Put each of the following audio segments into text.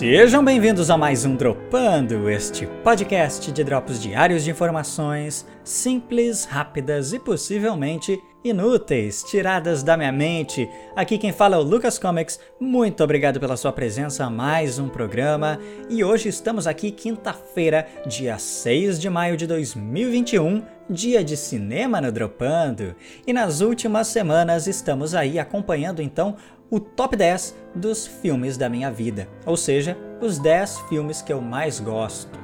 Sejam bem-vindos a mais um Dropando, este podcast de drops diários de informações simples, rápidas e possivelmente inúteis, tiradas da minha mente. Aqui quem fala é o Lucas Comics. Muito obrigado pela sua presença a mais um programa. E hoje estamos aqui quinta-feira, dia 6 de maio de 2021, dia de cinema no Dropando. E nas últimas semanas estamos aí acompanhando então o top 10 dos filmes da minha vida, ou seja, os 10 filmes que eu mais gosto.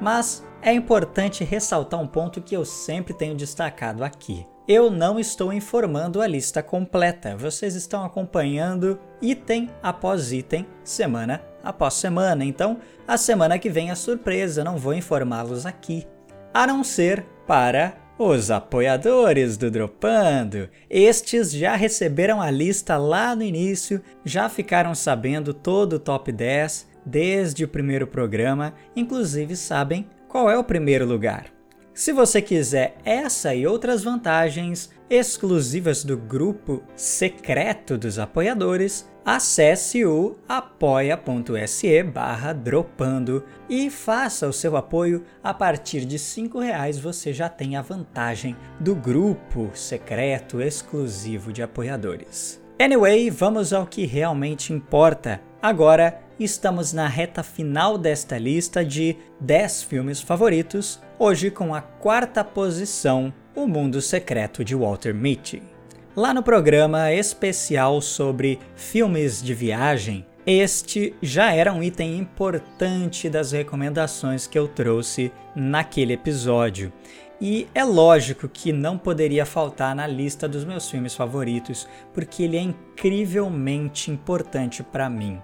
Mas é importante ressaltar um ponto que eu sempre tenho destacado aqui. Eu não estou informando a lista completa, vocês estão acompanhando item após item, semana após semana, então a semana que vem é surpresa, não vou informá-los aqui. A não ser para os apoiadores do Dropando, estes já receberam a lista lá no início, já ficaram sabendo todo o top 10 desde o primeiro programa, inclusive sabem qual é o primeiro lugar. Se você quiser essa e outras vantagens exclusivas do grupo secreto dos apoiadores, acesse o apoia.se barra dropando e faça o seu apoio a partir de R$ reais você já tem a vantagem do grupo secreto exclusivo de apoiadores. Anyway, vamos ao que realmente importa. Agora estamos na reta final desta lista de 10 filmes favoritos, hoje com a quarta posição, O Mundo Secreto de Walter Mitty. Lá no programa especial sobre filmes de viagem, este já era um item importante das recomendações que eu trouxe naquele episódio. E é lógico que não poderia faltar na lista dos meus filmes favoritos, porque ele é incrivelmente importante para mim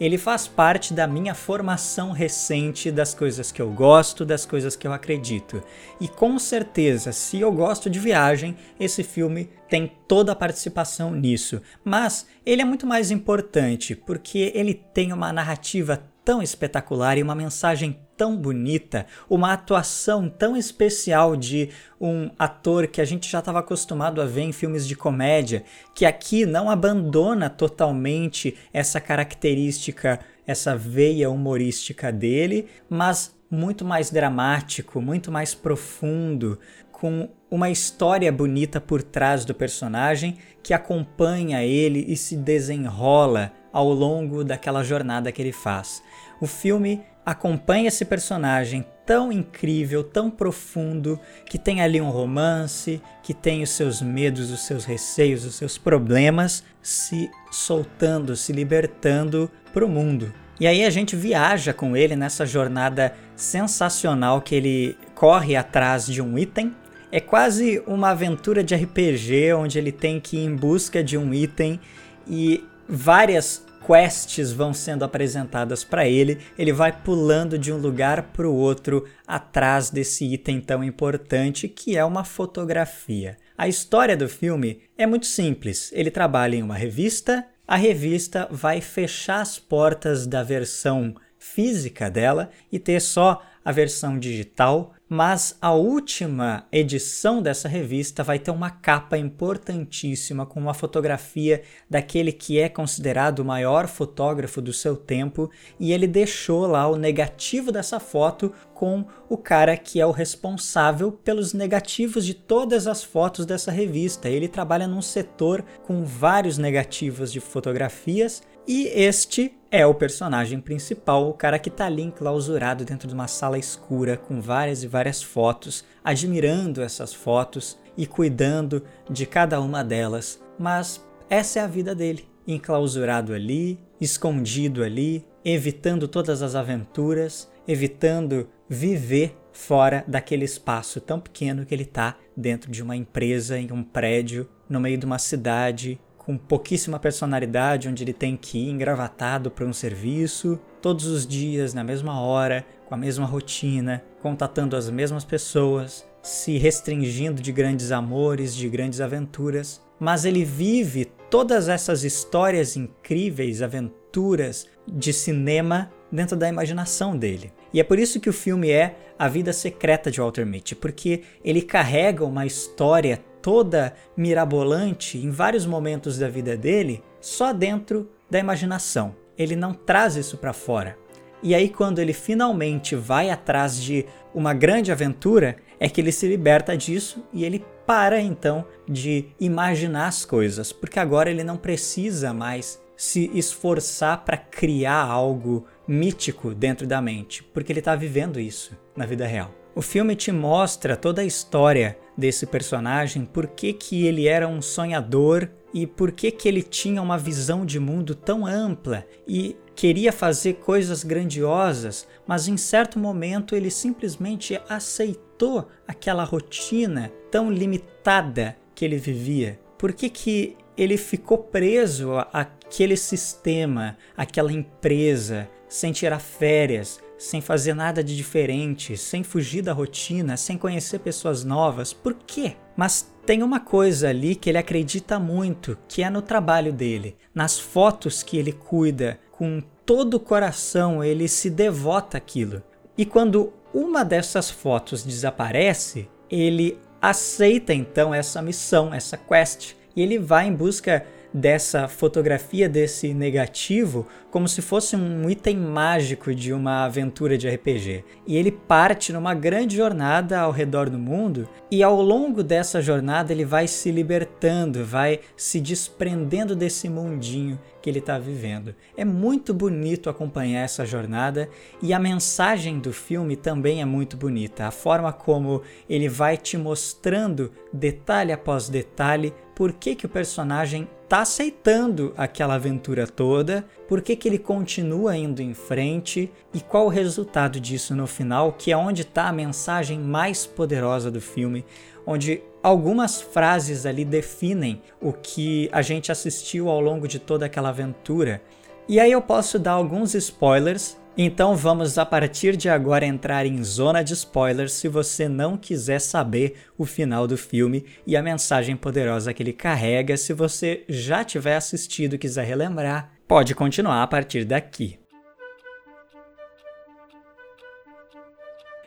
ele faz parte da minha formação recente das coisas que eu gosto, das coisas que eu acredito. E com certeza, se eu gosto de viagem, esse filme tem toda a participação nisso. Mas ele é muito mais importante porque ele tem uma narrativa tão espetacular e uma mensagem tão bonita, uma atuação tão especial de um ator que a gente já estava acostumado a ver em filmes de comédia, que aqui não abandona totalmente essa característica, essa veia humorística dele, mas muito mais dramático, muito mais profundo, com uma história bonita por trás do personagem que acompanha ele e se desenrola ao longo daquela jornada que ele faz. O filme acompanha esse personagem tão incrível, tão profundo, que tem ali um romance, que tem os seus medos, os seus receios, os seus problemas se soltando, se libertando para o mundo. E aí a gente viaja com ele nessa jornada sensacional que ele corre atrás de um item. É quase uma aventura de RPG onde ele tem que ir em busca de um item e várias quests vão sendo apresentadas para ele, ele vai pulando de um lugar para o outro atrás desse item tão importante que é uma fotografia. A história do filme é muito simples. Ele trabalha em uma revista, a revista vai fechar as portas da versão física dela e ter só a versão digital mas a última edição dessa revista vai ter uma capa importantíssima com uma fotografia daquele que é considerado o maior fotógrafo do seu tempo e ele deixou lá o negativo dessa foto com o cara que é o responsável pelos negativos de todas as fotos dessa revista. Ele trabalha num setor com vários negativos de fotografias e este é o personagem principal, o cara que tá ali enclausurado dentro de uma sala escura com várias e várias fotos, admirando essas fotos e cuidando de cada uma delas. Mas essa é a vida dele, enclausurado ali, escondido ali, evitando todas as aventuras, evitando viver fora daquele espaço tão pequeno que ele tá dentro de uma empresa, em um prédio, no meio de uma cidade com pouquíssima personalidade, onde ele tem que ir engravatado para um serviço, todos os dias, na mesma hora, com a mesma rotina, contatando as mesmas pessoas, se restringindo de grandes amores, de grandes aventuras, mas ele vive todas essas histórias incríveis, aventuras de cinema dentro da imaginação dele. E é por isso que o filme é A Vida Secreta de Walter Mitty, porque ele carrega uma história toda mirabolante em vários momentos da vida dele só dentro da imaginação. Ele não traz isso para fora. E aí, quando ele finalmente vai atrás de uma grande aventura, é que ele se liberta disso e ele para então de imaginar as coisas, porque agora ele não precisa mais se esforçar para criar algo mítico dentro da mente, porque ele está vivendo isso na vida real. O filme te mostra toda a história desse personagem, por que, que ele era um sonhador e por que, que ele tinha uma visão de mundo tão ampla e queria fazer coisas grandiosas, mas em certo momento ele simplesmente aceitou aquela rotina tão limitada que ele vivia. Por que, que ele ficou preso àquele sistema, àquela empresa, sem tirar férias, sem fazer nada de diferente, sem fugir da rotina, sem conhecer pessoas novas. Por quê? Mas tem uma coisa ali que ele acredita muito, que é no trabalho dele, nas fotos que ele cuida, com todo o coração, ele se devota àquilo. E quando uma dessas fotos desaparece, ele aceita então essa missão, essa quest, e ele vai em busca dessa fotografia desse negativo como se fosse um item mágico de uma aventura de RPG. E ele parte numa grande jornada ao redor do mundo, e ao longo dessa jornada ele vai se libertando, vai se desprendendo desse mundinho que ele está vivendo. É muito bonito acompanhar essa jornada e a mensagem do filme também é muito bonita. A forma como ele vai te mostrando detalhe após detalhe por que, que o personagem está aceitando aquela aventura toda, por que, que ele continua indo em frente e qual o resultado disso no final, que é onde está a mensagem mais poderosa do filme, onde algumas frases ali definem o que a gente assistiu ao longo de toda aquela aventura. E aí eu posso dar alguns spoilers então vamos a partir de agora entrar em zona de spoilers se você não quiser saber o final do filme e a mensagem poderosa que ele carrega. Se você já tiver assistido e quiser relembrar, pode continuar a partir daqui.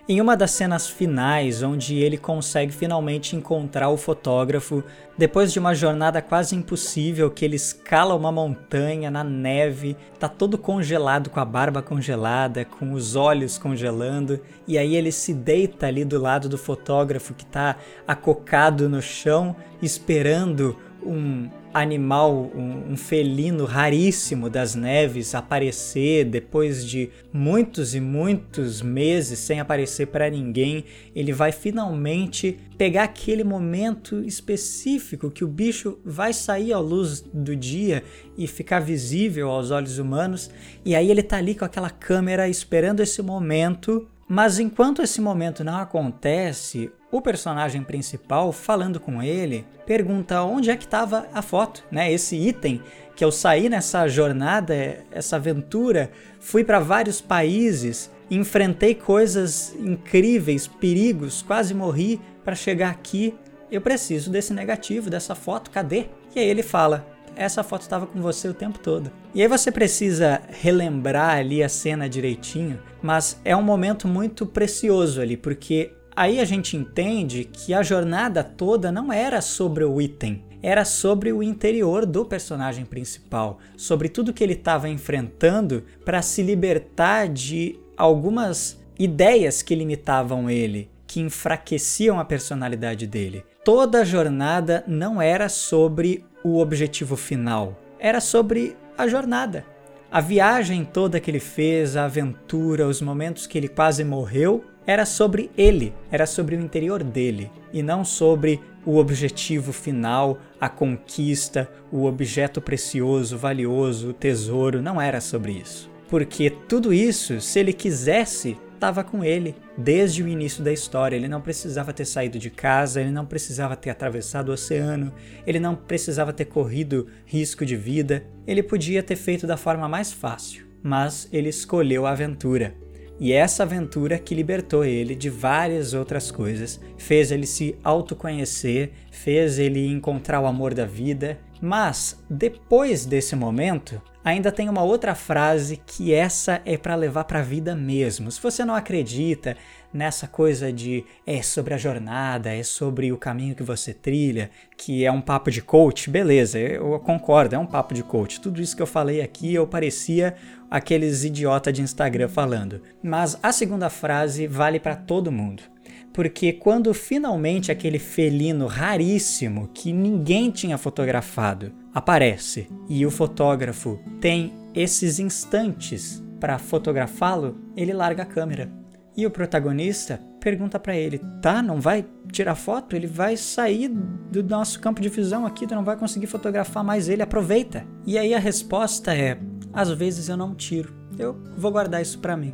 Em uma das cenas finais, onde ele consegue finalmente encontrar o fotógrafo, depois de uma jornada quase impossível, que ele escala uma montanha na neve, tá todo congelado, com a barba congelada, com os olhos congelando, e aí ele se deita ali do lado do fotógrafo que tá acocado no chão, esperando um animal, um, um, felino raríssimo das neves aparecer depois de muitos e muitos meses sem aparecer para ninguém, ele vai finalmente pegar aquele momento específico que o bicho vai sair à luz do dia e ficar visível aos olhos humanos, e aí ele tá ali com aquela câmera esperando esse momento mas enquanto esse momento não acontece, o personagem principal, falando com ele, pergunta onde é que estava a foto, né? Esse item que eu saí nessa jornada, essa aventura, fui para vários países, enfrentei coisas incríveis, perigos, quase morri para chegar aqui. Eu preciso desse negativo, dessa foto, cadê? E aí ele fala: essa foto estava com você o tempo todo. E aí você precisa relembrar ali a cena direitinho, mas é um momento muito precioso ali, porque aí a gente entende que a jornada toda não era sobre o item, era sobre o interior do personagem principal, sobre tudo que ele estava enfrentando para se libertar de algumas ideias que limitavam ele, que enfraqueciam a personalidade dele. Toda a jornada não era sobre o objetivo final, era sobre a jornada. A viagem toda que ele fez, a aventura, os momentos que ele quase morreu, era sobre ele, era sobre o interior dele, e não sobre o objetivo final, a conquista, o objeto precioso, valioso, o tesouro, não era sobre isso. Porque tudo isso, se ele quisesse, estava com ele desde o início da história. Ele não precisava ter saído de casa, ele não precisava ter atravessado o oceano, ele não precisava ter corrido risco de vida. Ele podia ter feito da forma mais fácil, mas ele escolheu a aventura. E essa aventura que libertou ele de várias outras coisas, fez ele se autoconhecer, fez ele encontrar o amor da vida. Mas depois desse momento, ainda tem uma outra frase que essa é para levar para a vida mesmo. Se você não acredita nessa coisa de é sobre a jornada, é sobre o caminho que você trilha, que é um papo de coach, beleza, eu concordo, é um papo de coach. Tudo isso que eu falei aqui eu parecia aqueles idiota de Instagram falando. Mas a segunda frase vale para todo mundo. Porque quando finalmente aquele felino raríssimo que ninguém tinha fotografado aparece e o fotógrafo tem esses instantes para fotografá-lo, ele larga a câmera. E o protagonista pergunta para ele: "Tá, não vai tirar foto? Ele vai sair do nosso campo de visão aqui, tu não vai conseguir fotografar mais ele, aproveita". E aí a resposta é: "Às vezes eu não tiro. Eu vou guardar isso para mim".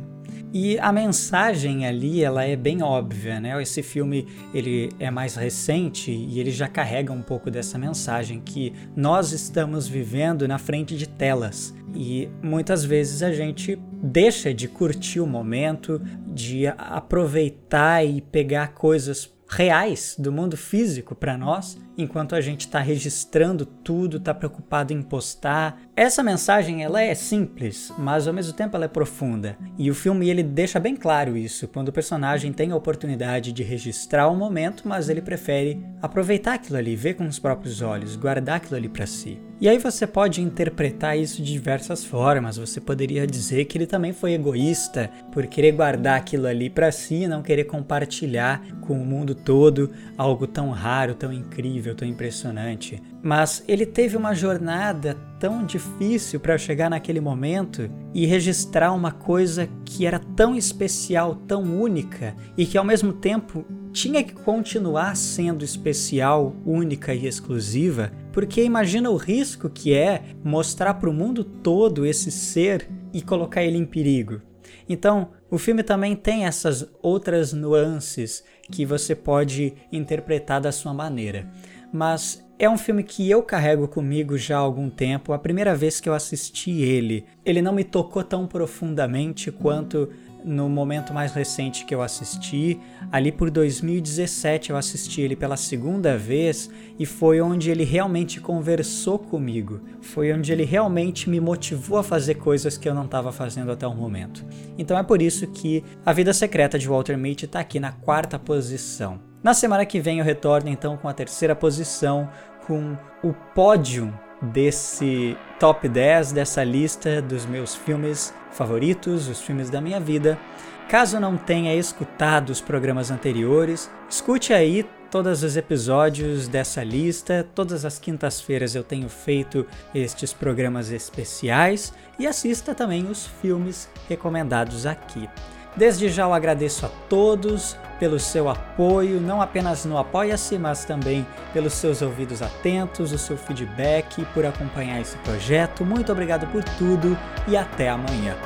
E a mensagem ali, ela é bem óbvia, né? Esse filme, ele é mais recente e ele já carrega um pouco dessa mensagem que nós estamos vivendo na frente de telas. E muitas vezes a gente deixa de curtir o momento, de aproveitar e pegar coisas reais do mundo físico para nós, enquanto a gente está registrando tudo, está preocupado em postar. Essa mensagem ela é simples, mas ao mesmo tempo ela é profunda. E o filme ele deixa bem claro isso, quando o personagem tem a oportunidade de registrar o momento, mas ele prefere aproveitar aquilo ali, ver com os próprios olhos, guardar aquilo ali para si. E aí você pode interpretar isso de diversas formas. Você poderia dizer que ele também foi egoísta por querer guardar aquilo ali para si não querer compartilhar com o mundo todo algo tão raro, tão incrível, tão impressionante. Mas ele teve uma jornada tão difícil para chegar naquele momento e registrar uma coisa que era tão especial, tão única e que ao mesmo tempo tinha que continuar sendo especial, única e exclusiva, porque imagina o risco que é mostrar para o mundo todo esse ser e colocar ele em perigo. Então, o filme também tem essas outras nuances que você pode interpretar da sua maneira. Mas é um filme que eu carrego comigo já há algum tempo. A primeira vez que eu assisti ele, ele não me tocou tão profundamente quanto no momento mais recente que eu assisti. Ali por 2017 eu assisti ele pela segunda vez e foi onde ele realmente conversou comigo. Foi onde ele realmente me motivou a fazer coisas que eu não estava fazendo até o momento. Então é por isso que A Vida Secreta de Walter Mitty está aqui na quarta posição. Na semana que vem eu retorno então com a terceira posição, com o pódio desse top 10 dessa lista dos meus filmes favoritos, os filmes da minha vida. Caso não tenha escutado os programas anteriores, escute aí todos os episódios dessa lista. Todas as quintas-feiras eu tenho feito estes programas especiais e assista também os filmes recomendados aqui. Desde já eu agradeço a todos pelo seu apoio, não apenas no Apoia-se, mas também pelos seus ouvidos atentos, o seu feedback, por acompanhar esse projeto. Muito obrigado por tudo e até amanhã.